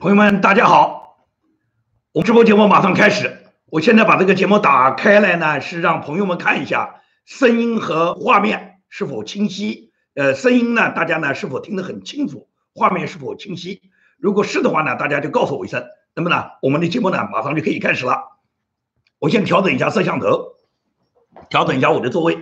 朋友们，大家好！我们直播节目马上开始。我现在把这个节目打开来呢，是让朋友们看一下声音和画面是否清晰。呃，声音呢，大家呢是否听得很清楚？画面是否清晰？如果是的话呢，大家就告诉我一声。那么呢，我们的节目呢马上就可以开始了。我先调整一下摄像头，调整一下我的座位。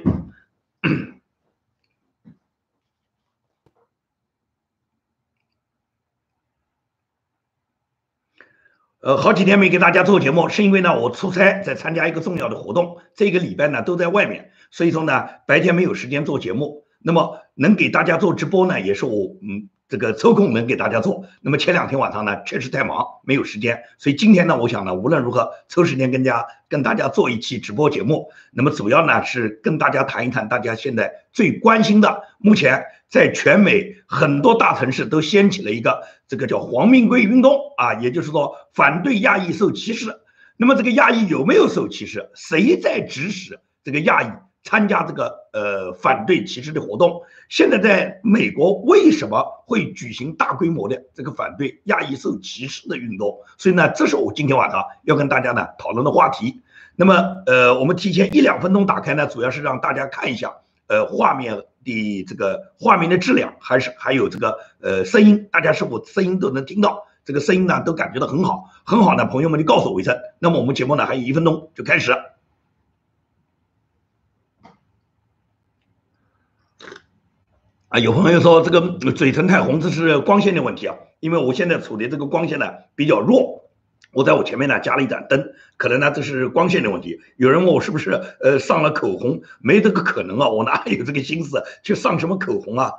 呃，好几天没给大家做节目，是因为呢，我出差在参加一个重要的活动，这个礼拜呢都在外面，所以说呢白天没有时间做节目。那么能给大家做直播呢，也是我嗯。这个抽空能给大家做，那么前两天晚上呢，确实太忙，没有时间，所以今天呢，我想呢，无论如何抽时间跟家跟大家做一期直播节目，那么主要呢是跟大家谈一谈大家现在最关心的，目前在全美很多大城市都掀起了一个这个叫黄命贵运动啊，也就是说反对亚裔受歧视。那么这个亚裔有没有受歧视？谁在指使这个亚裔？参加这个呃反对歧视的活动，现在在美国为什么会举行大规模的这个反对亚裔受歧视的运动？所以呢，这是我今天晚上要跟大家呢讨论的话题。那么呃，我们提前一两分钟打开呢，主要是让大家看一下呃画面的这个画面的质量，还是还有这个呃声音，大家是否声音都能听到？这个声音呢都感觉到很好，很好呢，朋友们就告诉我一声。那么我们节目呢还有一分钟就开始。啊，有朋友说这个嘴唇太红，这是光线的问题啊。因为我现在处的这个光线呢比较弱，我在我前面呢加了一盏灯，可能呢这是光线的问题。有人问我是不是呃上了口红，没这个可能啊，我哪有这个心思去上什么口红啊？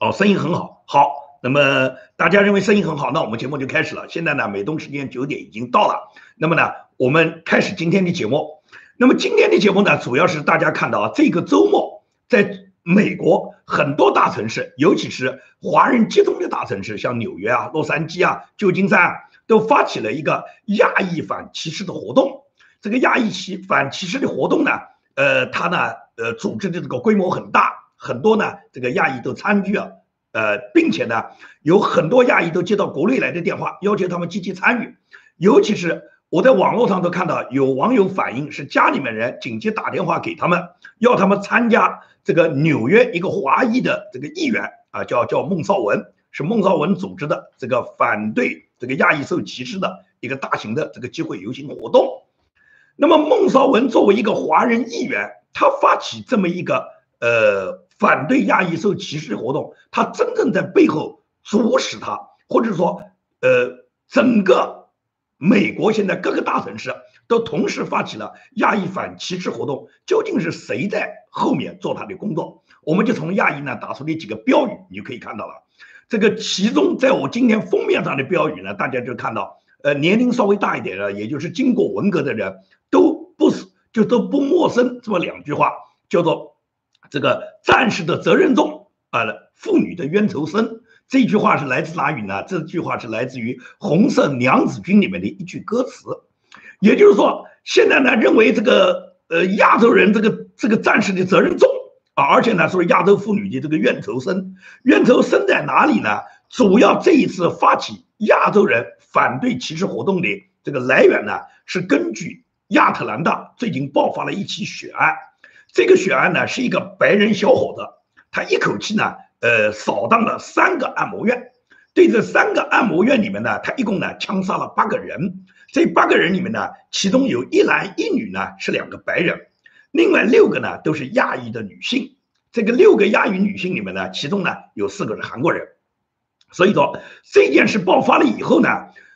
哦，生意很好，好，那么大家认为生意很好，那我们节目就开始了。现在呢，美东时间九点已经到了，那么呢，我们开始今天的节目。那么今天的节目呢，主要是大家看到啊，这个周末在。美国很多大城市，尤其是华人集中的大城市，像纽约啊、洛杉矶啊、旧金山啊，都发起了一个亚裔反歧视的活动。这个亚裔歧反歧视的活动呢，呃，它呢，呃，组织的这个规模很大，很多呢，这个亚裔都参与了，呃，并且呢，有很多亚裔都接到国内来的电话，要求他们积极参与，尤其是。我在网络上都看到有网友反映，是家里面人紧急打电话给他们，要他们参加这个纽约一个华裔的这个议员啊，叫叫孟绍文，是孟绍文组织的这个反对这个亚裔受歧视的一个大型的这个集会游行活动。那么孟绍文作为一个华人议员，他发起这么一个呃反对亚裔受歧视的活动，他真正在背后主使他，或者说呃整个。美国现在各个大城市都同时发起了亚裔反歧视活动，究竟是谁在后面做他的工作？我们就从亚裔呢打出的几个标语，你就可以看到了。这个其中，在我今天封面上的标语呢，大家就看到，呃，年龄稍微大一点的，也就是经过文革的人，都不是就都不陌生这么两句话，叫做“这个战士的责任重啊，妇女的冤仇深”。这句话是来自哪语呢？这句话是来自于《红色娘子军》里面的一句歌词，也就是说，现在呢认为这个呃亚洲人这个这个战士的责任重啊，而且呢说亚洲妇女的这个怨仇深，怨仇深在哪里呢？主要这一次发起亚洲人反对歧视活动的这个来源呢，是根据亚特兰大最近爆发了一起血案，这个血案呢是一个白人小伙子，他一口气呢。呃，扫荡了三个按摩院，对这三个按摩院里面呢，他一共呢枪杀了八个人。这八个人里面呢，其中有一男一女呢是两个白人，另外六个呢都是亚裔的女性。这个六个亚裔女性里面呢，其中呢有四个是韩国人。所以说这件事爆发了以后呢，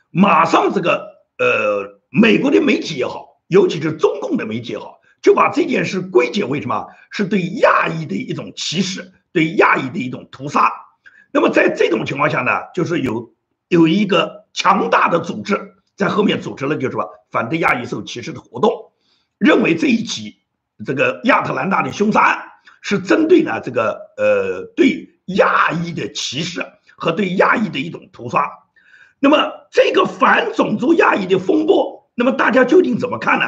马上这个呃美国的媒体也好，尤其是中共的媒体也好，就把这件事归结为什么？是对亚裔的一种歧视。对亚裔的一种屠杀，那么在这种情况下呢，就是有有一个强大的组织在后面组织了，就是说反对亚裔受歧视的活动，认为这一起这个亚特兰大的凶杀案是针对呢这个呃对亚裔的歧视和对亚裔的一种屠杀。那么这个反种族亚裔的风波，那么大家究竟怎么看呢？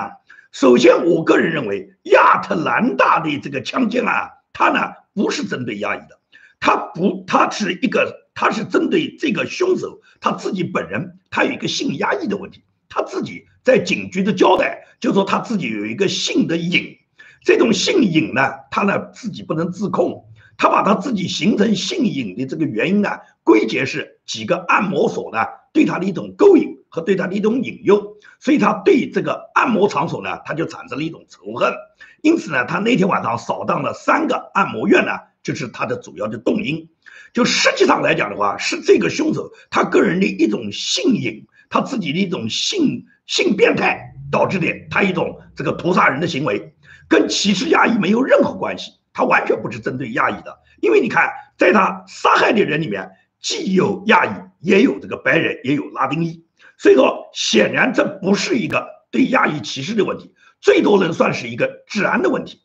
首先，我个人认为亚特兰大的这个枪击案，它呢。不是针对亚裔的，他不，他是一个他是针对这个凶手他自己本人，他有一个性压抑的问题，他自己在警局的交代就说他自己有一个性的瘾，这种性瘾呢，他呢自己不能自控，他把他自己形成性瘾的这个原因呢归结是几个按摩所呢对他的一种勾引和对他的一种引诱，所以他对这个按摩场所呢他就产生了一种仇恨，因此呢他那天晚上扫荡了三个按摩院呢。就是他的主要的动因，就实际上来讲的话，是这个凶手他个人的一种性瘾，他自己的一种性性变态导致的他一种这个屠杀人的行为，跟歧视亚裔没有任何关系，他完全不是针对亚裔的，因为你看，在他杀害的人里面，既有亚裔，也有这个白人，也有拉丁裔，所以说显然这不是一个对亚裔歧视的问题，最多能算是一个治安的问题，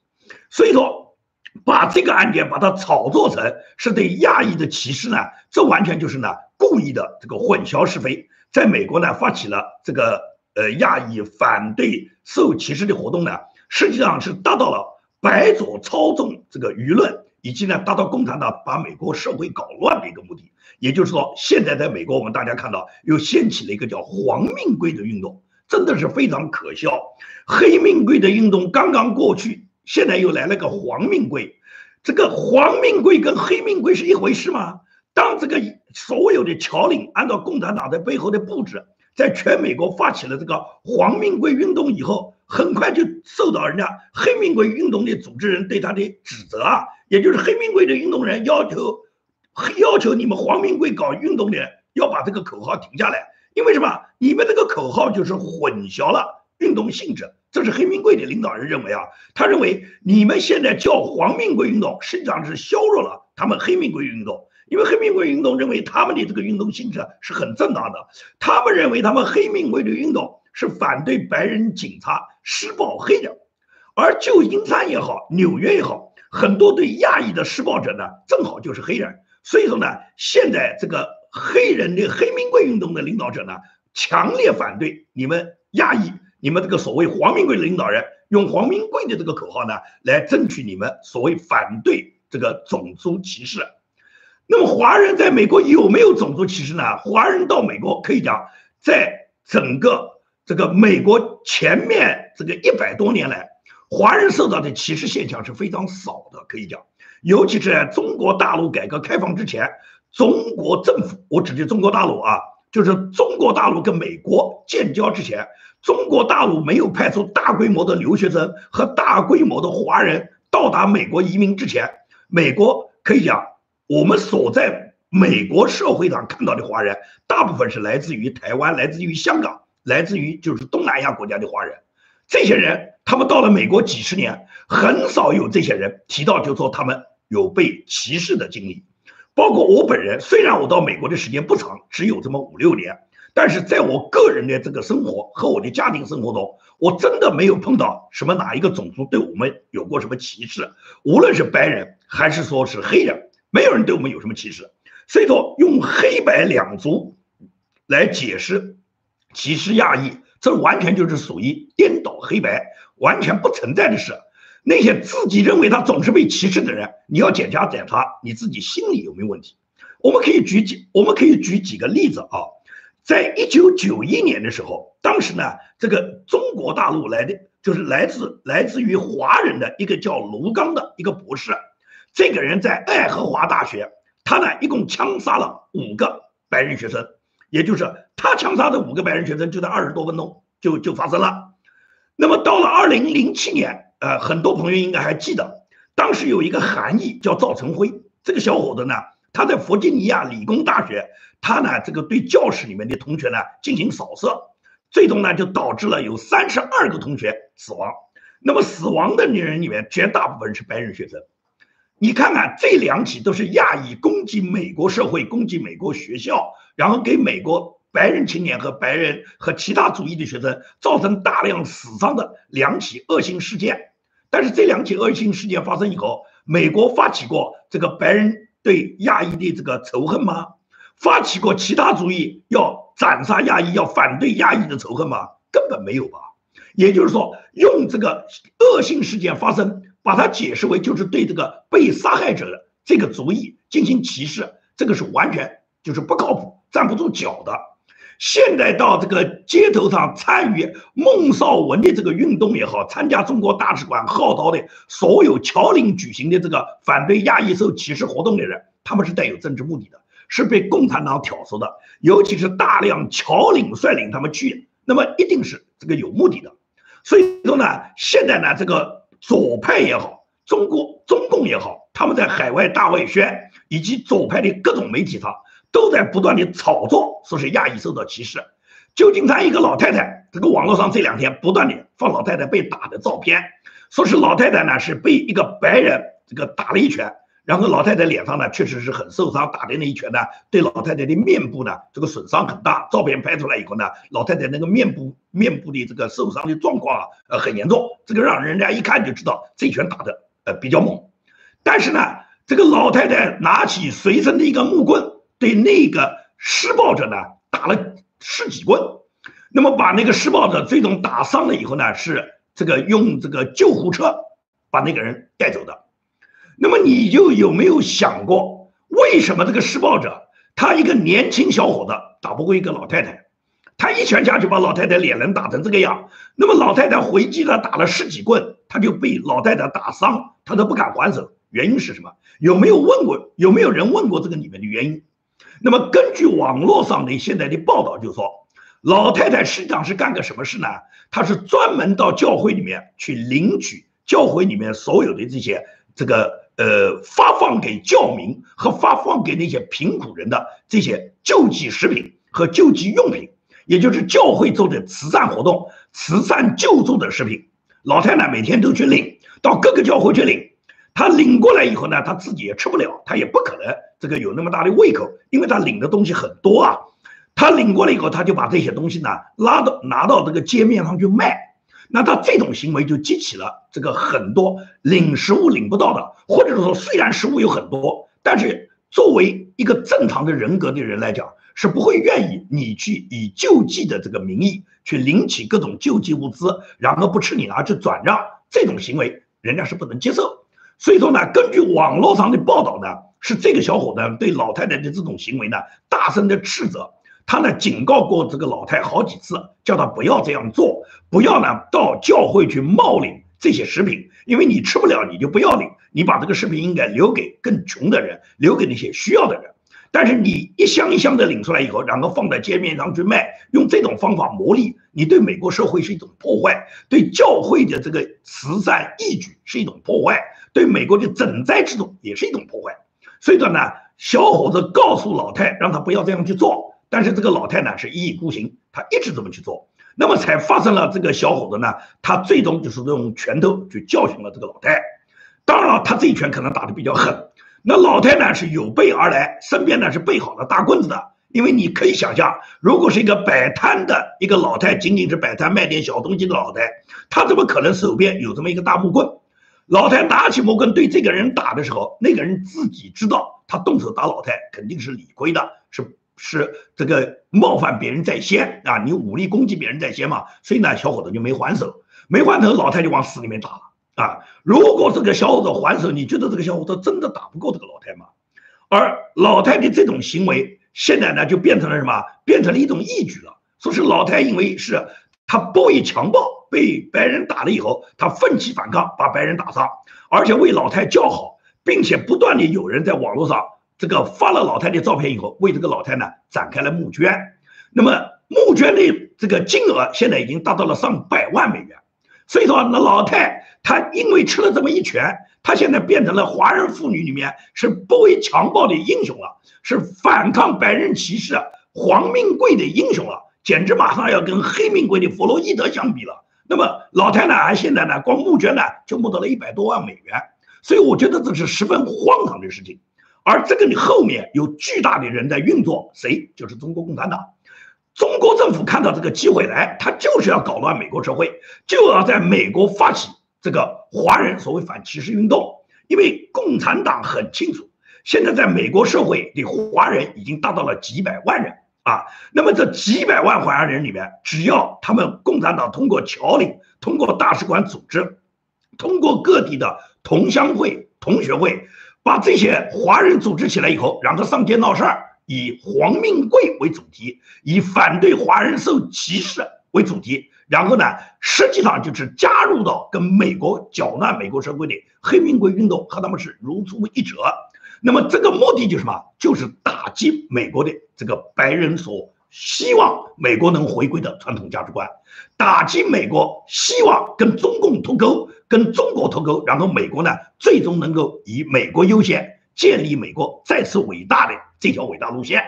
所以说。把这个案件把它炒作成是对亚裔的歧视呢？这完全就是呢故意的这个混淆是非。在美国呢发起了这个呃亚裔反对受歧视的活动呢，实际上是达到了白左操纵这个舆论，以及呢达到共产党把美国社会搞乱的一个目的。也就是说，现在在美国我们大家看到又掀起了一个叫“黄命贵”的运动，真的是非常可笑。黑命贵的运动刚刚过去。现在又来了个黄命贵，这个黄命贵跟黑命贵是一回事吗？当这个所有的侨领按照共产党在背后的布置，在全美国发起了这个黄命贵运动以后，很快就受到人家黑命贵运动的组织人对他的指责啊，也就是黑命贵的运动人要求，要求你们黄命贵搞运动的人要把这个口号停下来，因为什么？你们这个口号就是混淆了运动性质。这是黑命贵的领导人认为啊，他认为你们现在叫黄命贵运动，实际上是削弱了他们黑命贵运动，因为黑命贵运动认为他们的这个运动性质是很正当的，他们认为他们黑命贵的运动是反对白人警察施暴黑人，而旧金山也好，纽约也好，很多对亚裔的施暴者呢，正好就是黑人，所以说呢，现在这个黑人的黑命贵运动的领导者呢，强烈反对你们亚裔。你们这个所谓黄明贵的领导人用黄明贵的这个口号呢，来争取你们所谓反对这个种族歧视。那么华人在美国有没有种族歧视呢？华人到美国可以讲，在整个这个美国前面这个一百多年来，华人受到的歧视现象是非常少的，可以讲，尤其是在中国大陆改革开放之前，中国政府，我指的中国大陆啊，就是中国大陆跟美国建交之前。中国大陆没有派出大规模的留学生和大规模的华人到达美国移民之前，美国可以讲，我们所在美国社会上看到的华人，大部分是来自于台湾、来自于香港、来自于就是东南亚国家的华人。这些人，他们到了美国几十年，很少有这些人提到，就说他们有被歧视的经历。包括我本人，虽然我到美国的时间不长，只有这么五六年。但是在我个人的这个生活和我的家庭生活中，我真的没有碰到什么哪一个种族对我们有过什么歧视，无论是白人还是说是黑人，没有人对我们有什么歧视。所以说，用黑白两族来解释歧视亚裔，这完全就是属于颠倒黑白，完全不存在的事。那些自己认为他总是被歧视的人，你要检查检查你自己心里有没有问题。我们可以举几，我们可以举几个例子啊。在一九九一年的时候，当时呢，这个中国大陆来的就是来自来自于华人的一个叫卢刚的一个博士，这个人在爱荷华大学，他呢一共枪杀了五个白人学生，也就是他枪杀的五个白人学生就在二十多分钟就就发生了。那么到了二零零七年，呃，很多朋友应该还记得，当时有一个韩裔叫赵成辉，这个小伙子呢。他在弗吉尼亚理工大学，他呢这个对教室里面的同学呢进行扫射，最终呢就导致了有三十二个同学死亡。那么死亡的人里面绝大部分是白人学生。你看看这两起都是亚裔攻击美国社会、攻击美国学校，然后给美国白人青年和白人和其他族裔的学生造成大量死伤的两起恶性事件。但是这两起恶性事件发生以后，美国发起过这个白人。对亚裔的这个仇恨吗？发起过其他主义要斩杀亚裔、要反对亚裔的仇恨吗？根本没有吧。也就是说，用这个恶性事件发生，把它解释为就是对这个被杀害者的这个族裔进行歧视，这个是完全就是不靠谱、站不住脚的。现在到这个街头上参与孟少文的这个运动也好，参加中国大使馆号召的所有侨领举行的这个反对亚裔受歧视活动的人，他们是带有政治目的的，是被共产党挑唆的。尤其是大量侨领率领他们去，那么一定是这个有目的的。所以说呢，现在呢，这个左派也好，中国中共也好，他们在海外大外宣以及左派的各种媒体上。都在不断的炒作，说是亚裔受到歧视。旧金山一个老太太，这个网络上这两天不断的放老太太被打的照片，说是老太太呢是被一个白人这个打了一拳，然后老太太脸上呢确实是很受伤，打的那一拳呢对老太太的面部呢这个损伤很大。照片拍出来以后呢，老太太那个面部面部的这个受伤的状况啊，呃很严重，这个让人家一看就知道这一拳打的呃比较猛。但是呢，这个老太太拿起随身的一个木棍。对那个施暴者呢打了十几棍，那么把那个施暴者最终打伤了以后呢，是这个用这个救护车把那个人带走的。那么你就有没有想过，为什么这个施暴者他一个年轻小伙子打不过一个老太太，他一拳下去把老太太脸能打成这个样？那么老太太回击他打了十几棍，他就被老太太打伤，他都不敢还手，原因是什么？有没有问过？有没有人问过这个里面的原因？那么根据网络上的现在的报道，就说老太太实际上是干个什么事呢？她是专门到教会里面去领取教会里面所有的这些这个呃发放给教民和发放给那些贫苦人的这些救济食品和救济用品，也就是教会做的慈善活动、慈善救助的食品。老太太每天都去领，到各个教会去领。她领过来以后呢，她自己也吃不了，她也不可能。这个有那么大的胃口，因为他领的东西很多啊，他领过来以后，他就把这些东西呢拉到拿到这个街面上去卖，那他这种行为就激起了这个很多领食物领不到的，或者是说虽然食物有很多，但是作为一个正常的人格的人来讲，是不会愿意你去以救济的这个名义去领取各种救济物资，然后不吃你拿去转让，这种行为人家是不能接受。所以说呢，根据网络上的报道呢。是这个小伙子对老太太的这种行为呢，大声的斥责。他呢警告过这个老太好几次，叫他不要这样做，不要呢到教会去冒领这些食品，因为你吃不了，你就不要领，你把这个食品应该留给更穷的人，留给那些需要的人。但是你一箱一箱的领出来以后，然后放在街面上去卖，用这种方法牟利，你对美国社会是一种破坏，对教会的这个慈善义举是一种破坏，对美国的赈灾制度也是一种破坏。所以说呢，小伙子告诉老太，让他不要这样去做。但是这个老太呢是一意孤行，她一直这么去做，那么才发生了这个小伙子呢，他最终就是用拳头去教训了这个老太。当然了，他这一拳可能打得比较狠。那老太呢是有备而来，身边呢是备好了大棍子的。因为你可以想象，如果是一个摆摊的一个老太，仅仅是摆摊卖点小东西的老太，他怎么可能手边有这么一个大木棍？老太拿起木棍对这个人打的时候，那个人自己知道，他动手打老太肯定是理亏的，是是这个冒犯别人在先啊，你武力攻击别人在先嘛，所以呢，小伙子就没还手，没还手，老太就往死里面打了啊。如果这个小伙子还手，你觉得这个小伙子真的打不过这个老太吗？而老太的这种行为，现在呢就变成了什么？变成了一种义举了，说是老太因为是。他不为强暴，被白人打了以后，他奋起反抗，把白人打伤，而且为老太叫好，并且不断的有人在网络上这个发了老太的照片以后，为这个老太呢展开了募捐。那么募捐的这个金额现在已经达到了上百万美元。所以说，那老太她因为吃了这么一拳，她现在变成了华人妇女里面是不畏强暴的英雄了，是反抗白人歧视、黄命贵的英雄了。简直马上要跟黑命贵的弗洛伊德相比了。那么老太呢，还现在呢，光募捐呢就募到了一百多万美元，所以我觉得这是十分荒唐的事情。而这个你后面有巨大的人在运作，谁？就是中国共产党。中国政府看到这个机会来，他就是要搞乱美国社会，就要在美国发起这个华人所谓反歧视运动。因为共产党很清楚，现在在美国社会的华人已经达到了几百万人。啊，那么这几百万华人里面，只要他们共产党通过侨领、通过大使馆组织、通过各地的同乡会、同学会，把这些华人组织起来以后，然后上街闹事儿，以黄命贵为主题，以反对华人受歧视为主题，然后呢，实际上就是加入到跟美国搅乱美国社会的黑命贵运动和他们是如出一辙。那么这个目的就是什么？就是打击美国的这个白人所希望美国能回归的传统价值观，打击美国希望跟中共脱钩、跟中国脱钩，然后美国呢最终能够以美国优先建立美国再次伟大的这条伟大路线。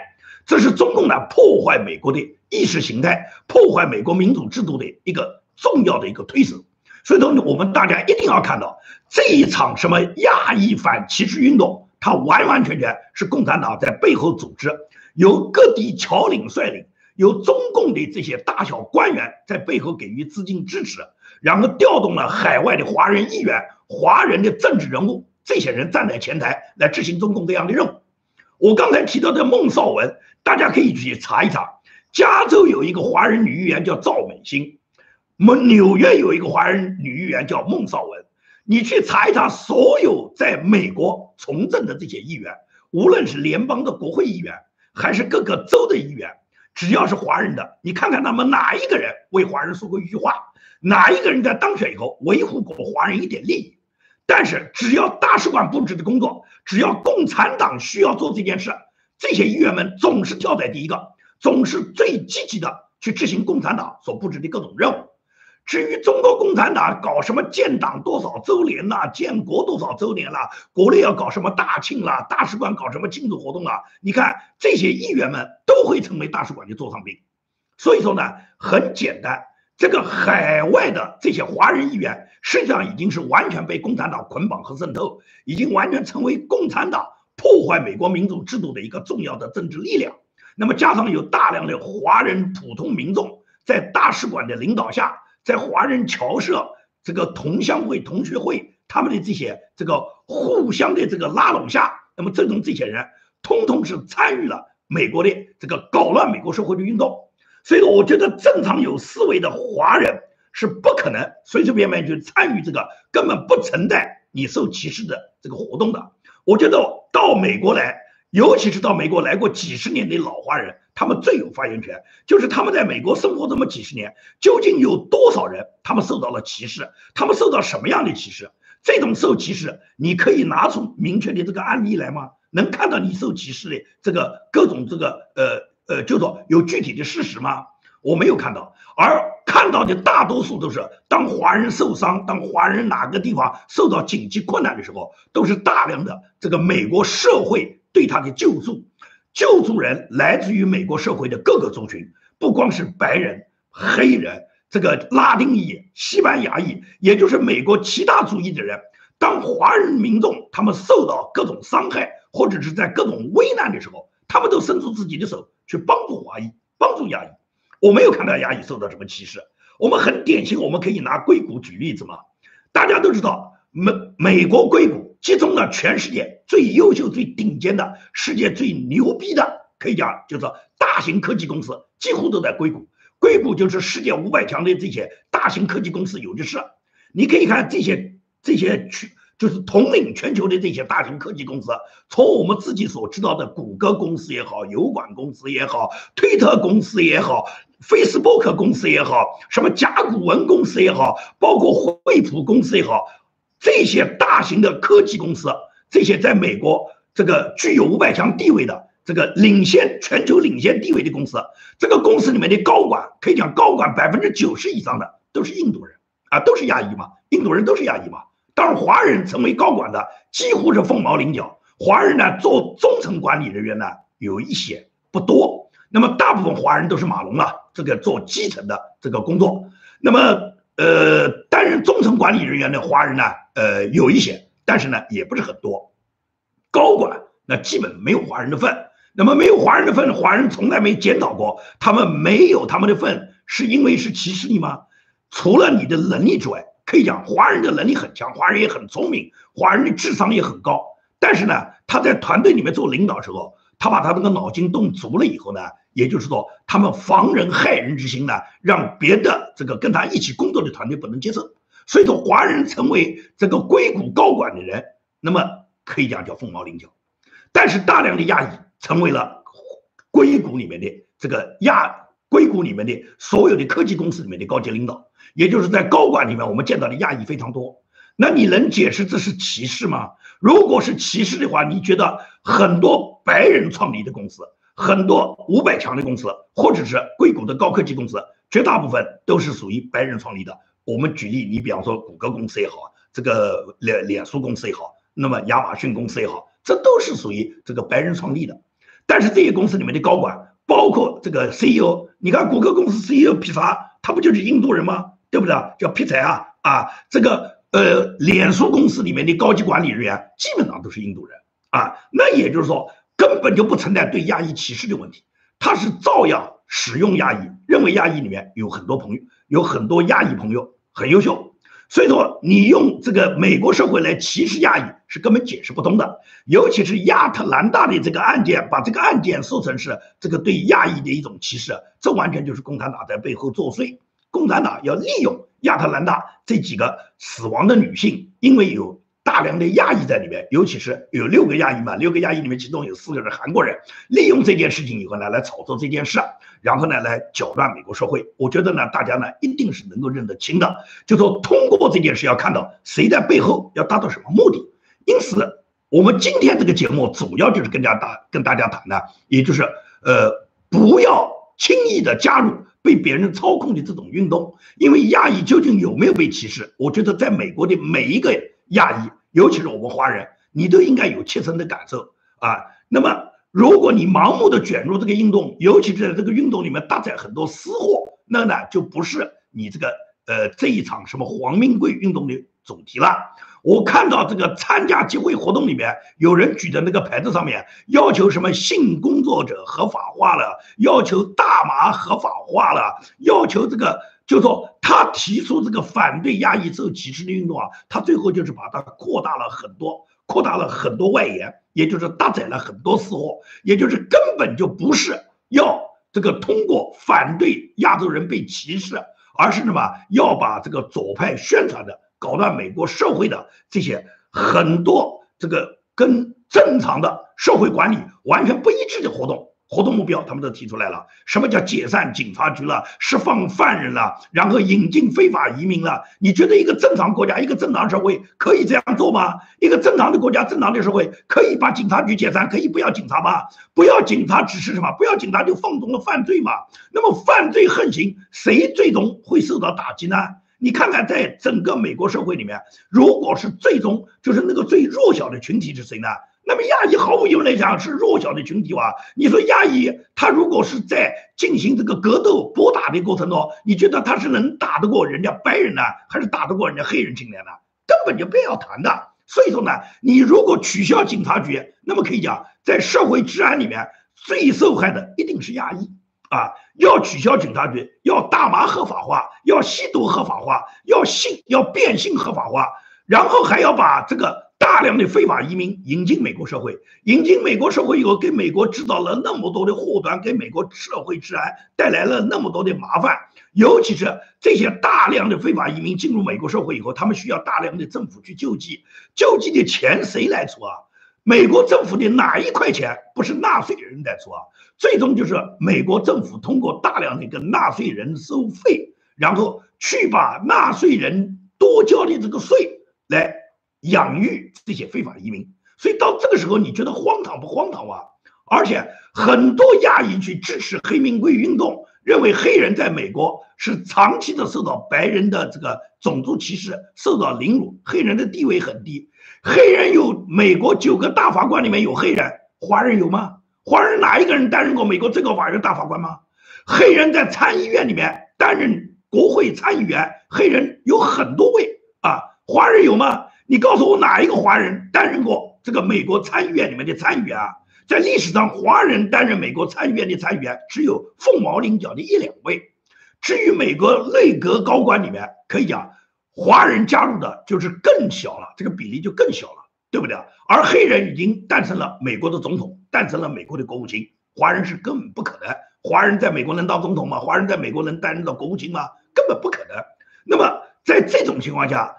这是中共呢破坏美国的意识形态、破坏美国民主制度的一个重要的一个推手。所以说，我们大家一定要看到这一场什么亚裔反歧视运动。它完完全全是共产党在背后组织，由各地侨领率领，由中共的这些大小官员在背后给予资金支持，然后调动了海外的华人议员、华人的政治人物，这些人站在前台来执行中共这样的任务。我刚才提到的孟绍文，大家可以去查一查，加州有一个华人女议员叫赵美心，我们纽约有一个华人女议员叫孟绍文。你去查一查，所有在美国从政的这些议员，无论是联邦的国会议员，还是各个州的议员，只要是华人的，你看看他们哪一个人为华人说过一句话，哪一个人在当选以后维护过华人一点利益？但是只要大使馆布置的工作，只要共产党需要做这件事，这些议员们总是跳在第一个，总是最积极的去执行共产党所布置的各种任务。至于中国共产党搞什么建党多少周年啦，建国多少周年啦，国内要搞什么大庆啦，大使馆搞什么庆祝活动啦，你看这些议员们都会成为大使馆的座上宾。所以说呢，很简单，这个海外的这些华人议员实际上已经是完全被共产党捆绑和渗透，已经完全成为共产党破坏美国民主制度的一个重要的政治力量。那么加上有大量的华人普通民众在大使馆的领导下。在华人侨社这个同乡会、同学会，他们的这些这个互相的这个拉拢下，那么这种这些人通通是参与了美国的这个搞乱美国社会的运动。所以说，我觉得正常有思维的华人是不可能随随便便就参与这个根本不存在你受歧视的这个活动的。我觉得到美国来。尤其是到美国来过几十年的老华人，他们最有发言权。就是他们在美国生活这么几十年，究竟有多少人他们受到了歧视？他们受到什么样的歧视？这种受歧视，你可以拿出明确的这个案例来吗？能看到你受歧视的这个各种这个呃呃，就说有具体的事实吗？我没有看到，而看到的大多数都是当华人受伤，当华人哪个地方受到紧急困难的时候，都是大量的这个美国社会。对他的救助，救助人来自于美国社会的各个族群，不光是白人、黑人，这个拉丁裔、西班牙裔，也就是美国其他族裔的人。当华人民众他们受到各种伤害，或者是在各种危难的时候，他们都伸出自己的手去帮助华裔、帮助亚裔。我没有看到亚裔受到什么歧视。我们很典型，我们可以拿硅谷举例子嘛？大家都知道，美美国硅谷。集中了全世界最优秀、最顶尖的、世界最牛逼的，可以讲就是大型科技公司，几乎都在硅谷。硅谷就是世界五百强的这些大型科技公司有的是。你可以看这些这些全就是统领全球的这些大型科技公司，从我们自己所知道的谷歌公司也好，油管公司也好，推特公司也好，Facebook 公司也好，什么甲骨文公司也好，包括惠普公司也好。这些大型的科技公司，这些在美国这个具有五百强地位的、这个领先全球领先地位的公司，这个公司里面的高管可以讲，高管百分之九十以上的都是印度人啊，都是亚裔嘛，印度人都是亚裔嘛。当，华人成为高管的几乎是凤毛麟角。华人呢，做中层管理人员呢，有一些不多。那么，大部分华人都是马龙啊，这个做基层的这个工作。那么，呃，担任中层管理人员的华人呢？呃，有一些，但是呢，也不是很多。高管那基本没有华人的份，那么没有华人的份，华人从来没检讨过，他们没有他们的份，是因为是歧视你吗？除了你的能力之外，可以讲华人的能力很强，华人也很聪明，华人的智商也很高。但是呢，他在团队里面做领导时候，他把他那个脑筋动足了以后呢，也就是说，他们防人害人之心呢，让别的这个跟他一起工作的团队不能接受。所以说，华人成为这个硅谷高管的人，那么可以讲叫凤毛麟角。但是大量的亚裔成为了硅谷里面的这个亚硅谷里面的所有的科技公司里面的高级领导，也就是在高管里面，我们见到的亚裔非常多。那你能解释这是歧视吗？如果是歧视的话，你觉得很多白人创立的公司，很多五百强的公司，或者是硅谷的高科技公司，绝大部分都是属于白人创立的。我们举例，你比方说谷歌公司也好，这个脸脸书公司也好，那么亚马逊公司也好，这都是属于这个白人创立的。但是这些公司里面的高管，包括这个 CEO，你看谷歌公司 CEO 皮查，他不就是印度人吗？对不对？叫皮柴啊啊，这个呃，脸书公司里面的高级管理人员基本上都是印度人啊。那也就是说，根本就不存在对亚裔歧视的问题，他是照样使用亚裔，认为亚裔里面有很多朋友，有很多亚裔朋友。很优秀，所以说你用这个美国社会来歧视亚裔是根本解释不通的。尤其是亚特兰大的这个案件，把这个案件说成是这个对亚裔的一种歧视，这完全就是共产党在背后作祟。共产党要利用亚特兰大这几个死亡的女性，因为有。大量的亚裔在里面，尤其是有六个亚裔嘛，六个亚裔里面其中有四个是韩国人，利用这件事情以后呢，来炒作这件事，然后呢，来搅乱美国社会。我觉得呢，大家呢一定是能够认得清的，就说通过这件事要看到谁在背后要达到什么目的。因此，我们今天这个节目主要就是跟大家跟大家谈的，也就是呃，不要轻易的加入被别人操控的这种运动，因为亚裔究竟有没有被歧视？我觉得在美国的每一个亚裔。尤其是我们华人，你都应该有切身的感受啊。那么，如果你盲目的卷入这个运动，尤其是在这个运动里面搭载很多私货，那呢就不是你这个呃这一场什么黄明贵运动的主题了。我看到这个参加集会活动里面有人举的那个牌子上面要求什么性工作者合法化了，要求大麻合法化了，要求这个。就说他提出这个反对亚裔受歧视的运动啊，他最后就是把它扩大了很多，扩大了很多外延，也就是搭载了很多私货，也就是根本就不是要这个通过反对亚洲人被歧视，而是什么要把这个左派宣传的搞乱美国社会的这些很多这个跟正常的社会管理完全不一致的活动。活动目标他们都提出来了，什么叫解散警察局了，释放犯人了，然后引进非法移民了？你觉得一个正常国家、一个正常社会可以这样做吗？一个正常的国家、正常的社会可以把警察局解散，可以不要警察吗？不要警察只是什么？不要警察就放纵了犯罪嘛？那么犯罪横行，谁最终会受到打击呢？你看看，在整个美国社会里面，如果是最终就是那个最弱小的群体是谁呢？那么亚裔毫无疑问来讲是弱小的群体哇！你说亚裔他如果是在进行这个格斗搏打的过程中，你觉得他是能打得过人家白人呢，还是打得过人家黑人青年呢？根本就不要谈的。所以说呢，你如果取消警察局，那么可以讲，在社会治安里面最受害的一定是亚裔啊！要取消警察局，要大麻合法化，要吸毒合法化，要性要变性合法化，然后还要把这个。大量的非法移民引进美国社会，引进美国社会以后，给美国制造了那么多的祸端，给美国社会治安带来了那么多的麻烦。尤其是这些大量的非法移民进入美国社会以后，他们需要大量的政府去救济，救济的钱谁来出啊？美国政府的哪一块钱不是纳税人在出啊？最终就是美国政府通过大量的跟纳税人收费，然后去把纳税人多交的这个税来。养育这些非法移民，所以到这个时候，你觉得荒唐不荒唐啊？而且很多亚裔去支持黑名贵运动，认为黑人在美国是长期的受到白人的这个种族歧视，受到凌辱，黑人的地位很低。黑人有美国九个大法官里面有黑人，华人有吗？华人哪一个人担任过美国最高法院大法官吗？黑人在参议院里面担任国会参议员，黑人有很多位啊，华人有吗？你告诉我哪一个华人担任过这个美国参议院里面的参议员啊？在历史上，华人担任美国参议院的参议员只有凤毛麟角的一两位。至于美国内阁高官里面，可以讲华人加入的就是更小了，这个比例就更小了，对不对？而黑人已经诞生了美国的总统，诞生了美国的国务卿，华人是根本不可能。华人在美国能当总统吗？华人在美国能担任到国务卿吗？根本不可能。那么在这种情况下，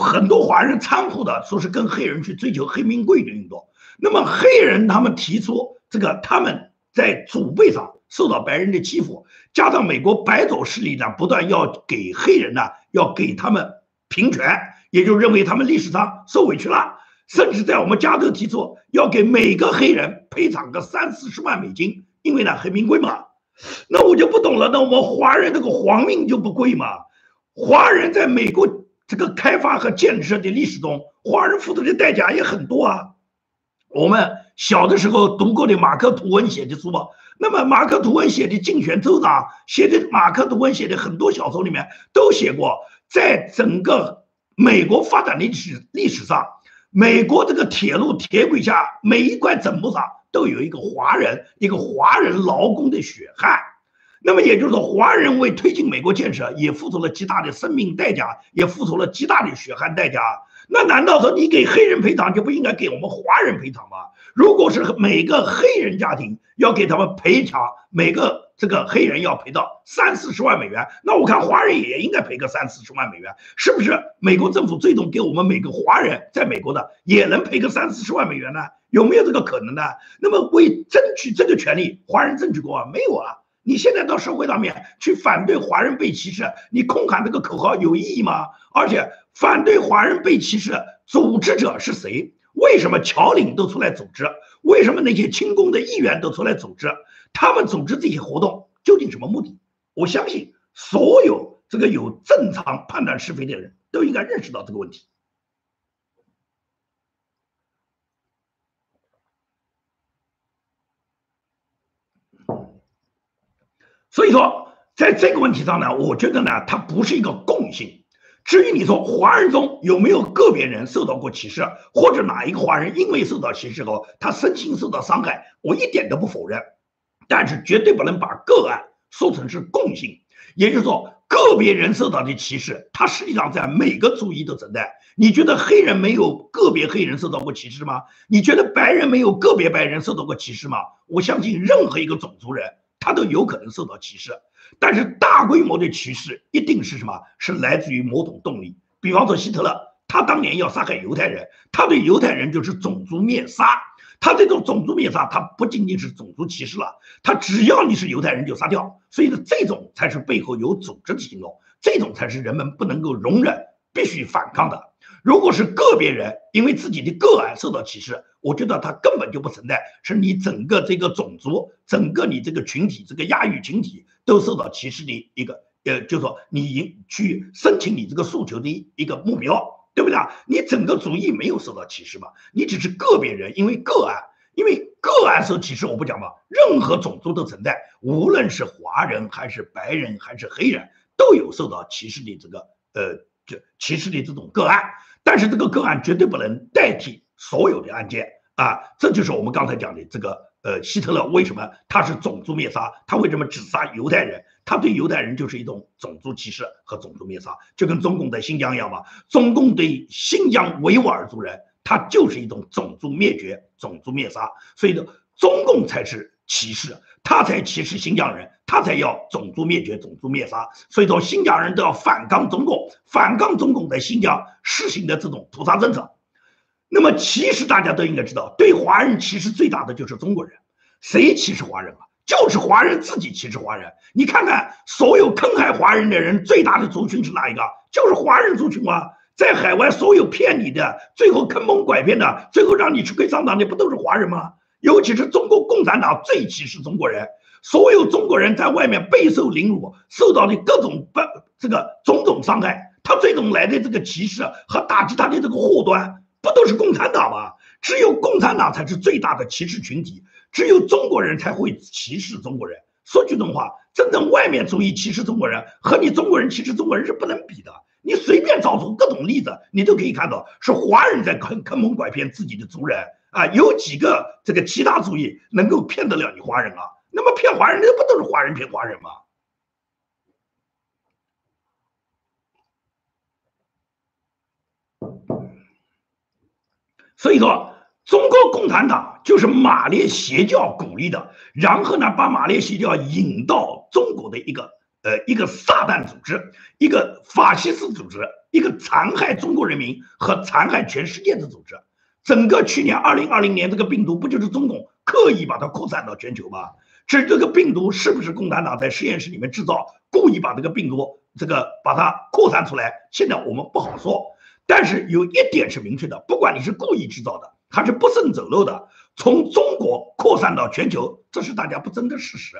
很多华人掺和的，说是跟黑人去追求黑名贵的运动。那么黑人他们提出这个，他们在祖辈上受到白人的欺负，加上美国白左势力呢不断要给黑人呢要给他们平权，也就认为他们历史上受委屈了，甚至在我们加州提出要给每个黑人赔偿个三四十万美金，因为呢黑名贵嘛。那我就不懂了，那我们华人这个皇命就不贵吗？华人在美国这个开发和建设的历史中，华人付出的代价也很多啊。我们小的时候读过的马克吐温写的书，那么马克吐温写的竞选州长写的，马克吐温写的很多小说里面都写过，在整个美国发展历史历史上，美国这个铁路铁轨下每一块枕木上都有一个华人，一个华人劳工的血汗。那么也就是说，华人为推进美国建设也付出了极大的生命代价，也付出了极大的血汗代价。那难道说你给黑人赔偿就不应该给我们华人赔偿吗？如果是每个黑人家庭要给他们赔偿，每个这个黑人要赔到三四十万美元，那我看华人也应该赔个三四十万美元，是不是？美国政府最终给我们每个华人在美国的也能赔个三四十万美元呢？有没有这个可能呢？那么为争取这个权利，华人争取过没有啊？你现在到社会上面去反对华人被歧视，你空喊这个口号有意义吗？而且反对华人被歧视，组织者是谁？为什么侨领都出来组织？为什么那些亲工的议员都出来组织？他们组织这些活动究竟什么目的？我相信所有这个有正常判断是非的人都应该认识到这个问题。所以说，在这个问题上呢，我觉得呢，它不是一个共性。至于你说华人中有没有个别人受到过歧视，或者哪一个华人因为受到歧视后，他身心受到伤害，我一点都不否认。但是绝对不能把个案说成是共性。也就是说，个别人受到的歧视，它实际上在每个族裔都存在。你觉得黑人没有个别黑人受到过歧视吗？你觉得白人没有个别白人受到过歧视吗？我相信任何一个种族人。他都有可能受到歧视，但是大规模的歧视一定是什么？是来自于某种动力。比方说希特勒，他当年要杀害犹太人，他对犹太人就是种族灭杀。他这种种族灭杀，他不仅仅是种族歧视了，他只要你是犹太人就杀掉。所以呢，这种才是背后有组织的行动，这种才是人们不能够容忍、必须反抗的。如果是个别人因为自己的个案受到歧视，我觉得他根本就不存在，是你整个这个种族、整个你这个群体、这个亚裔群体都受到歧视的一个，呃，就说你去申请你这个诉求的一个目标，对不对啊？你整个族裔没有受到歧视嘛？你只是个别人因为个案，因为个案受歧视，我不讲嘛。任何种族都存在，无论是华人还是白人还是黑人，都有受到歧视的这个，呃，这歧视的这种个案。但是这个个案绝对不能代替所有的案件啊！这就是我们刚才讲的这个呃，希特勒为什么他是种族灭杀？他为什么只杀犹太人？他对犹太人就是一种种族歧视和种族灭杀，就跟中共在新疆一样嘛。中共对新疆维吾尔族人，他就是一种种族灭绝、种族灭杀。所以呢，中共才是歧视，他才歧视新疆人。他才要种族灭绝、种族灭杀，所以说新疆人都要反抗中共，反抗中共在新疆实行的这种屠杀政策。那么其实大家都应该知道，对华人歧视最大的就是中国人。谁歧视华人啊？就是华人自己歧视华人。你看看所有坑害华人的人，最大的族群是哪一个？就是华人族群啊！在海外所有骗你的，最后坑蒙拐骗的，最后让你吃亏上当的，不都是华人吗？尤其是中国共产党最歧视中国人。所有中国人在外面备受凌辱，受到的各种不这个种种伤害，他最终来的这个歧视和打击他的这个祸端，不都是共产党吗？只有共产党才是最大的歧视群体，只有中国人才会歧视中国人。说句真话，真正外面主义歧视中国人和你中国人歧视中国人是不能比的。你随便找出各种例子，你都可以看到是华人在坑坑蒙拐骗自己的族人啊！有几个这个其他主义能够骗得了你华人啊？那么骗华人，那不都是华人骗华人吗？所以说，中国共产党就是马列邪教鼓励的，然后呢，把马列邪教引到中国的一个呃一个撒旦组织，一个法西斯组织，一个残害中国人民和残害全世界的组织。整个去年二零二零年，这个病毒不就是中共刻意把它扩散到全球吗？这这个病毒是不是共产党在实验室里面制造，故意把这个病毒这个把它扩散出来？现在我们不好说。但是有一点是明确的，不管你是故意制造的还是不慎走漏的，从中国扩散到全球，这是大家不争的事实。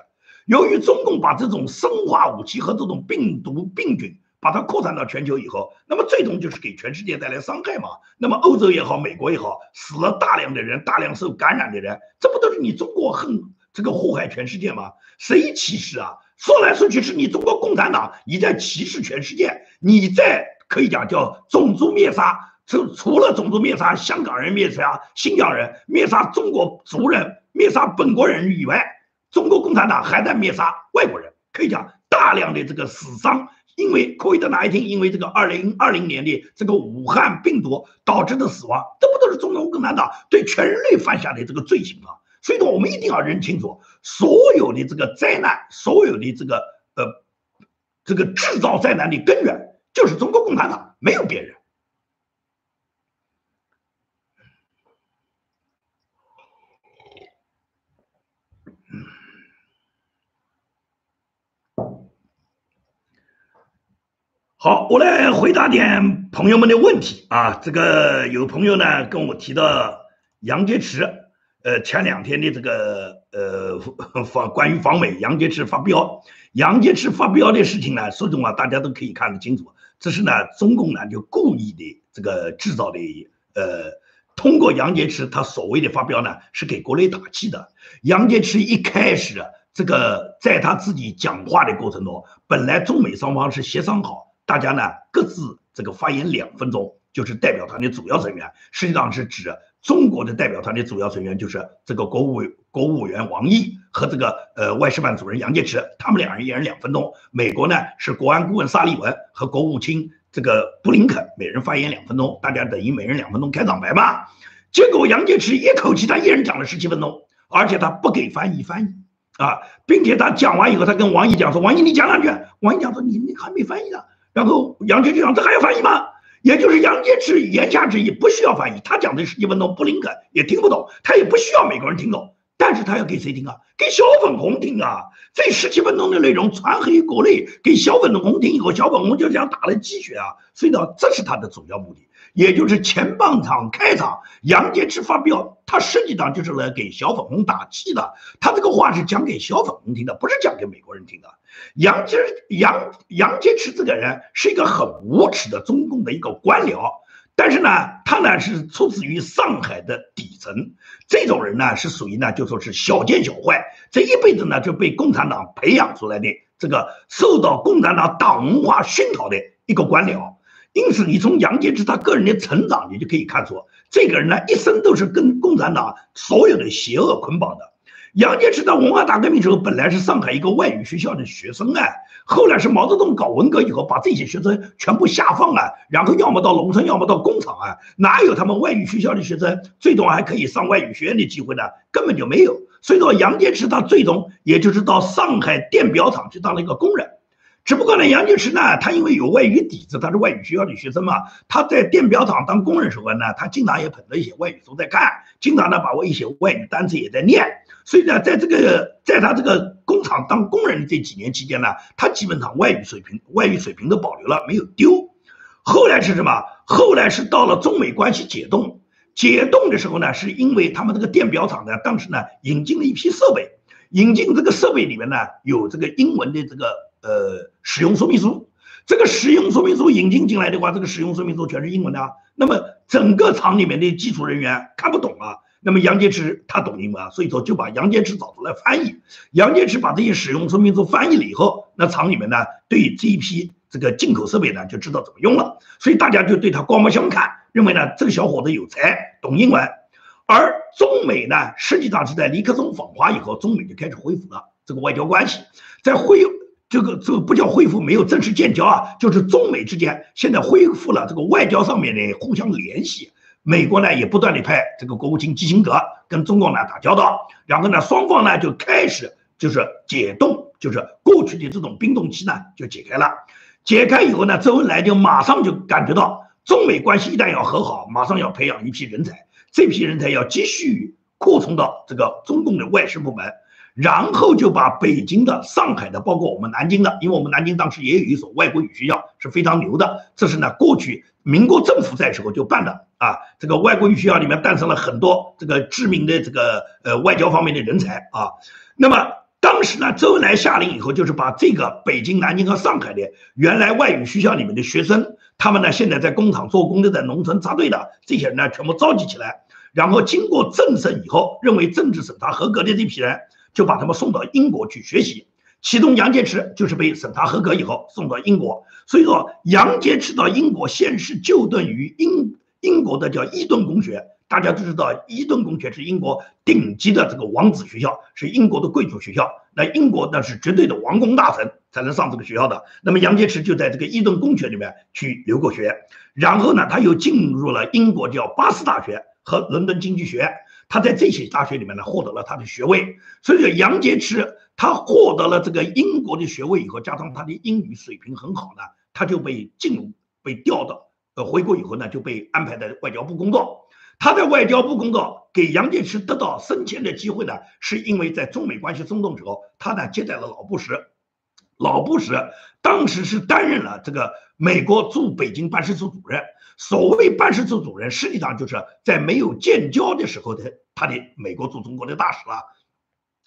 由于中共把这种生化武器和这种病毒病菌把它扩散到全球以后，那么最终就是给全世界带来伤害嘛。那么欧洲也好，美国也好，死了大量的人，大量受感染的人，这不都是你中国恨这个祸害全世界吗？谁歧视啊？说来说去是你中国共产党，你在歧视全世界，你在。可以讲叫种族灭杀，除除了种族灭杀香港人灭杀新疆人灭杀中国族人灭杀本国人以外，中国共产党还在灭杀外国人。可以讲大量的这个死伤，因为 COVID-19，因为这个二零二零年的这个武汉病毒导致的死亡，这不都是中国共产党对全人类犯下的这个罪行吗？所以说，我们一定要认清楚，所有的这个灾难，所有的这个呃这个制造灾难的根源。就是中国共产党，没有别人。好，我来回答点朋友们的问题啊。这个有朋友呢跟我提到杨洁篪，呃，前两天的这个呃防关于访美，杨洁篪发飙，杨洁篪发飙的事情呢，说中啊，大家都可以看得清楚。这是呢，中共呢就故意的这个制造的，呃，通过杨洁篪他所谓的发飙呢，是给国内打气的。杨洁篪一开始这个在他自己讲话的过程中，本来中美双方是协商好，大家呢各自这个发言两分钟，就是代表团的主要成员，实际上是指。中国的代表团的主要成员就是这个国务委国务委员王毅和这个呃外事办主任杨洁篪，他们两人一人两分钟。美国呢是国安顾问萨利文和国务卿这个布林肯，每人发言两分钟，大家等于每人两分钟开场白吧。结果杨洁篪一口气他一人讲了十七分钟，而且他不给翻译翻译啊，并且他讲完以后，他跟王毅讲说：“王毅你讲两句。”王毅讲说：“你你还没翻译呢。”然后杨洁篪讲：“这还要翻译吗？”也就是杨洁篪言下之意不需要翻译，他讲的是一分钟，不灵感也听不懂，他也不需要美国人听懂，但是他要给谁听啊？给小粉红听啊！这十七分钟的内容传黑国内，给小粉红听以后，小粉红就这样打了鸡血啊！所以呢，这是他的主要目的。也就是前半场开场，杨洁篪发飙，他实际上就是来给小粉红打气的。他这个话是讲给小粉红听的，不是讲给美国人听的。杨洁杨杨洁篪这个人是一个很无耻的中共的一个官僚，但是呢，他呢是出自于上海的底层，这种人呢是属于呢就说是小奸小坏，这一辈子呢就被共产党培养出来的，这个受到共产党党文化熏陶的一个官僚。因此，你从杨洁篪他个人的成长，你就可以看出，这个人呢，一生都是跟共产党所有的邪恶捆绑的。杨洁篪在文化大革命时候，本来是上海一个外语学校的学生啊，后来是毛泽东搞文革以后，把这些学生全部下放啊，然后要么到农村，要么到工厂啊，哪有他们外语学校的学生最终还可以上外语学院的机会呢？根本就没有。所以说，杨洁篪他最终也就是到上海电表厂去当了一个工人。只不过呢，杨洁篪呢，他因为有外语底子，他是外语学校的学生嘛，他在电表厂当工人时候呢，他经常也捧着一些外语书在看，经常呢把我一些外语单词也在念，所以呢，在这个在他这个工厂当工人的这几年期间呢，他基本上外语水平外语水平都保留了，没有丢。后来是什么？后来是到了中美关系解冻，解冻的时候呢，是因为他们这个电表厂呢，当时呢引进了一批设备，引进这个设备里面呢有这个英文的这个。呃，使用说明书，这个使用说明书引进进来的话，这个使用说明书全是英文的啊。那么整个厂里面的基础人员看不懂啊。那么杨洁篪他懂英文啊，所以说就把杨洁篪找出来翻译。杨洁篪把这些使用说明书翻译了以后，那厂里面呢，对这一批这个进口设备呢，就知道怎么用了。所以大家就对他刮目相看，认为呢这个小伙子有才，懂英文。而中美呢，实际上是在尼克松访华以后，中美就开始恢复了这个外交关系，在恢。这个这个不叫恢复，没有正式建交啊，就是中美之间现在恢复了这个外交上面的互相联系。美国呢也不断的派这个国务卿基辛格跟中共呢打交道，然后呢双方呢就开始就是解冻，就是过去的这种冰冻期呢就解开了。解开以后呢，周恩来就马上就感觉到中美关系一旦要和好，马上要培养一批人才，这批人才要继续扩充到这个中共的外事部门。然后就把北京的、上海的，包括我们南京的，因为我们南京当时也有一所外国语学校，是非常牛的。这是呢，过去民国政府在时候就办的啊。这个外国语学校里面诞生了很多这个知名的这个呃外交方面的人才啊。那么当时呢，周恩来下令以后，就是把这个北京、南京和上海的原来外语学校里面的学生，他们呢现在在工厂做工的，在农村插队的这些人呢，全部召集起来，然后经过政审以后，认为政治审查合格的这批人。就把他们送到英国去学习，其中杨洁篪就是被审查合格以后送到英国。所以说，杨洁篪到英国先是就顿于英英国的叫伊顿公学，大家都知道，伊顿公学是英国顶级的这个王子学校，是英国的贵族学校。那英国那是绝对的王公大臣才能上这个学校的。那么杨洁篪就在这个伊顿公学里面去留过学，然后呢，他又进入了英国叫巴斯大学和伦敦经济学。他在这些大学里面呢获得了他的学位，所以说杨洁篪他获得了这个英国的学位以后，加上他的英语水平很好呢，他就被进入被调到呃回国以后呢就被安排在外交部工作。他在外交部工作，给杨洁篪得到升迁的机会呢，是因为在中美关系松动时候，他呢接待了老布什。老布什当时是担任了这个美国驻北京办事处主任。所谓办事处主任，实际上就是在没有建交的时候的他的美国驻中国的大使了。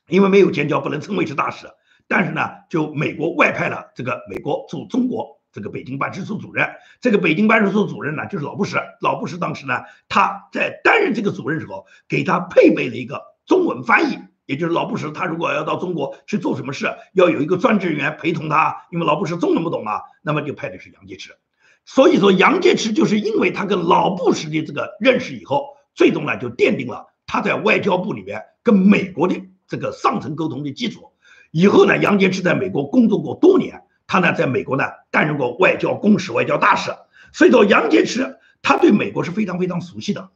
因为没有建交，不能称为是大使。但是呢，就美国外派了这个美国驻中国这个北京办事处主任。这个北京办事处主任呢，就是老布什。老布什当时呢，他在担任这个主任时候，给他配备了一个中文翻译。也就是老布什，他如果要到中国去做什么事，要有一个专职人员陪同他，因为老布什中文不懂啊，那么就派的是杨洁篪。所以说，杨洁篪就是因为他跟老布什的这个认识以后，最终呢就奠定了他在外交部里面跟美国的这个上层沟通的基础。以后呢，杨洁篪在美国工作过多年，他呢在美国呢担任过外交公使、外交大使。所以说，杨洁篪他对美国是非常非常熟悉的。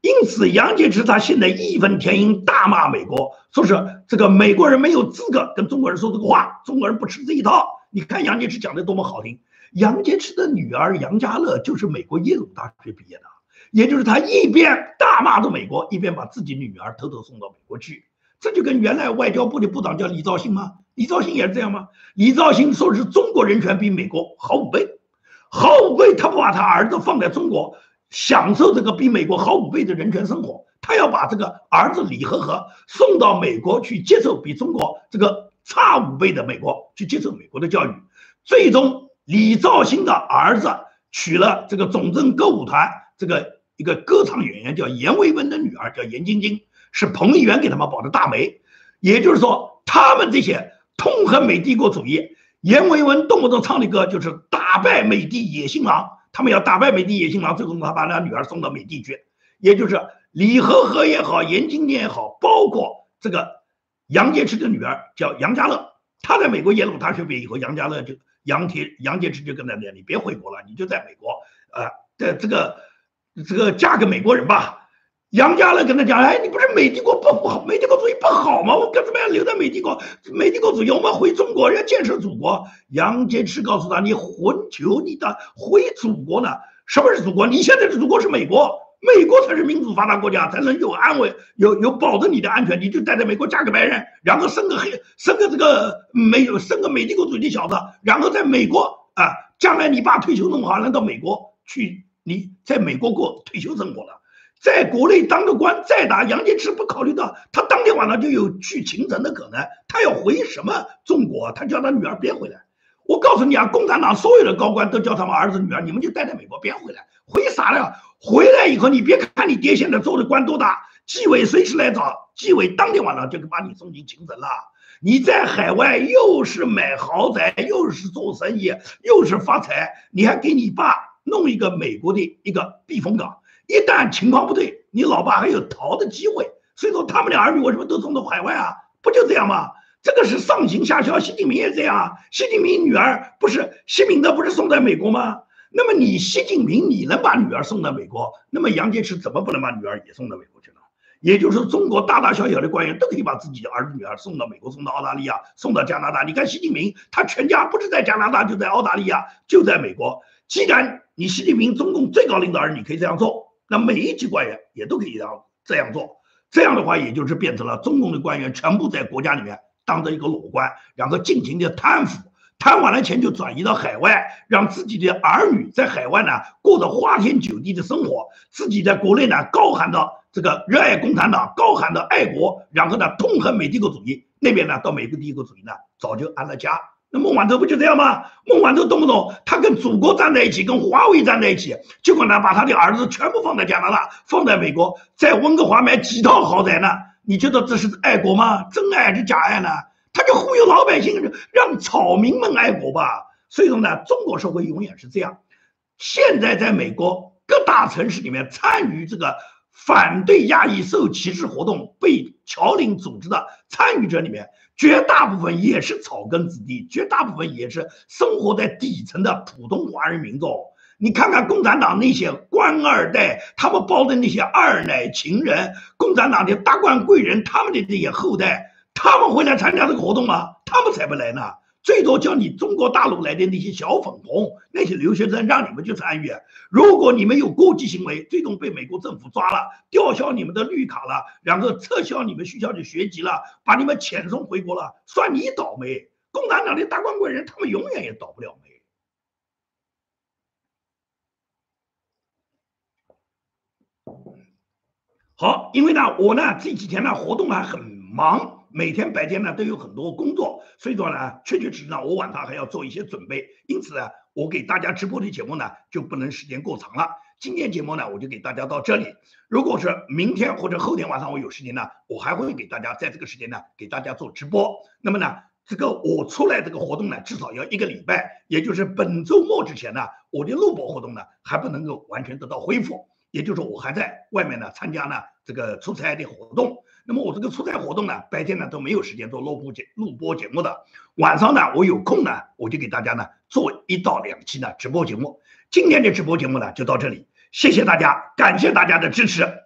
因此，杨洁篪他现在义愤填膺，大骂美国，说是这个美国人没有资格跟中国人说这个话，中国人不吃这一套。你看杨洁篪讲的多么好听。杨洁篪的女儿杨家乐就是美国耶鲁大学毕业的，也就是他一边大骂着美国，一边把自己女儿偷偷送到美国去。这就跟原来外交部的部长叫李兆星吗？李兆星也是这样吗？李兆星说是中国人权比美国好五倍，好五倍，他不把他儿子放在中国。享受这个比美国好五倍的人权生活，他要把这个儿子李和和送到美国去接受比中国这个差五倍的美国去接受美国的教育。最终，李兆星的儿子娶了这个总政歌舞团这个一个歌唱演员叫阎维文的女儿叫严晶晶，是彭丽媛给他们保的大媒。也就是说，他们这些痛恨美帝国主义，阎维文动不动唱的歌就是打败美帝野心狼。他们要打败美帝野心狼，最终他把那女儿送到美帝去，也就是李和和也好，严晶晶也好，包括这个杨洁篪的女儿叫杨家乐，他在美国耶鲁大学毕业以后，杨家乐就杨铁杨洁篪就跟他讲，你别回国了，你就在美国，呃，这这个这个嫁给美国人吧。杨家乐跟他讲：“哎，你不是美帝国不不好，美帝国主义不好吗？我干什么要留在美帝国？美帝国主义，我们回中国，要建设祖国。”杨洁篪告诉他：“你混球，你的回祖国呢？什么是祖国？你现在的祖国是美国，美国才是民主发达国家，才能有安稳，有有保证你的安全。你就待在美国，嫁个白人，然后生个黑，生个这个美，生个美帝国主义的小子，然后在美国啊，将来你爸退休弄好，能到美国去，你在美国过退休生活了。”在国内当个官再打，杨洁篪不考虑到他当天晚上就有去秦城的可能，他要回什么中国？他叫他女儿别回来。我告诉你啊，共产党所有的高官都叫他们儿子女儿，你们就待在美国别回来。回啥了？回来以后你别看你爹现在做的官多大，纪委随时来找，纪委当天晚上就把你送进秦城了。你在海外又是买豪宅，又是做生意，又是发财，你还给你爸弄一个美国的一个避风港。一旦情况不对，你老爸还有逃的机会。所以说，他们的儿女为什么都送到海外啊？不就这样吗？这个是上行下效。习近平也这样啊。习近平女儿不是习明德不是送在美国吗？那么你习近平你能把女儿送到美国？那么杨洁篪怎么不能把女儿也送到美国去呢？也就是，中国大大小小的官员都可以把自己的儿子女儿送到美国、送到澳大利亚、送到加拿大。你看习近平他全家不是在加拿大，就在澳大利亚，就在美国。既然你习近平中共最高领导人，你可以这样做。那每一级官员也都可以这样这样做，这样的话，也就是变成了中共的官员全部在国家里面当着一个裸官，然后尽情的贪腐，贪完了钱就转移到海外，让自己的儿女在海外呢过着花天酒地的生活，自己在国内呢高喊着这个热爱共产党，高喊着爱国，然后呢痛恨美帝国主义，那边呢到美国帝国主义呢早就安了家。那孟晚舟不就这样吗？孟晚舟动不动他跟祖国站在一起，跟华为站在一起，结果呢，把他的儿子全部放在加拿大，放在美国，在温哥华买几套豪宅呢？你觉得这是爱国吗？真爱还是假爱呢？他就忽悠老百姓，让草民们爱国吧。所以说呢，中国社会永远是这样。现在在美国各大城市里面参与这个反对亚裔受歧视活动被侨领组织的参与者里面。绝大部分也是草根子弟，绝大部分也是生活在底层的普通华人民众。你看看共产党那些官二代，他们包的那些二奶情人，共产党的达官贵人，他们的这些后代，他们会来参加这个活动吗？他们才不来呢。最多叫你中国大陆来的那些小粉红，那些留学生，让你们去参与。如果你们有过激行为，最终被美国政府抓了，吊销你们的绿卡了，然后撤销你们学校的学籍了，把你们遣送回国了，算你倒霉。共产党的大官贵人，他们永远也倒不了。好，因为呢，我呢这几天呢活动还很忙。每天白天呢都有很多工作，所以说呢，确确实实呢，我晚上还要做一些准备。因此呢，我给大家直播的节目呢就不能时间过长了。今天节目呢，我就给大家到这里。如果是明天或者后天晚上我有时间呢，我还会给大家在这个时间呢给大家做直播。那么呢，这个我出来这个活动呢，至少要一个礼拜，也就是本周末之前呢，我的录播活动呢还不能够完全得到恢复，也就是我还在外面呢参加呢这个出差的活动。那么我这个出差活动呢，白天呢都没有时间做录播节录播节目的，晚上呢我有空呢，我就给大家呢做一到两期呢直播节目。今天的直播节目呢就到这里，谢谢大家，感谢大家的支持。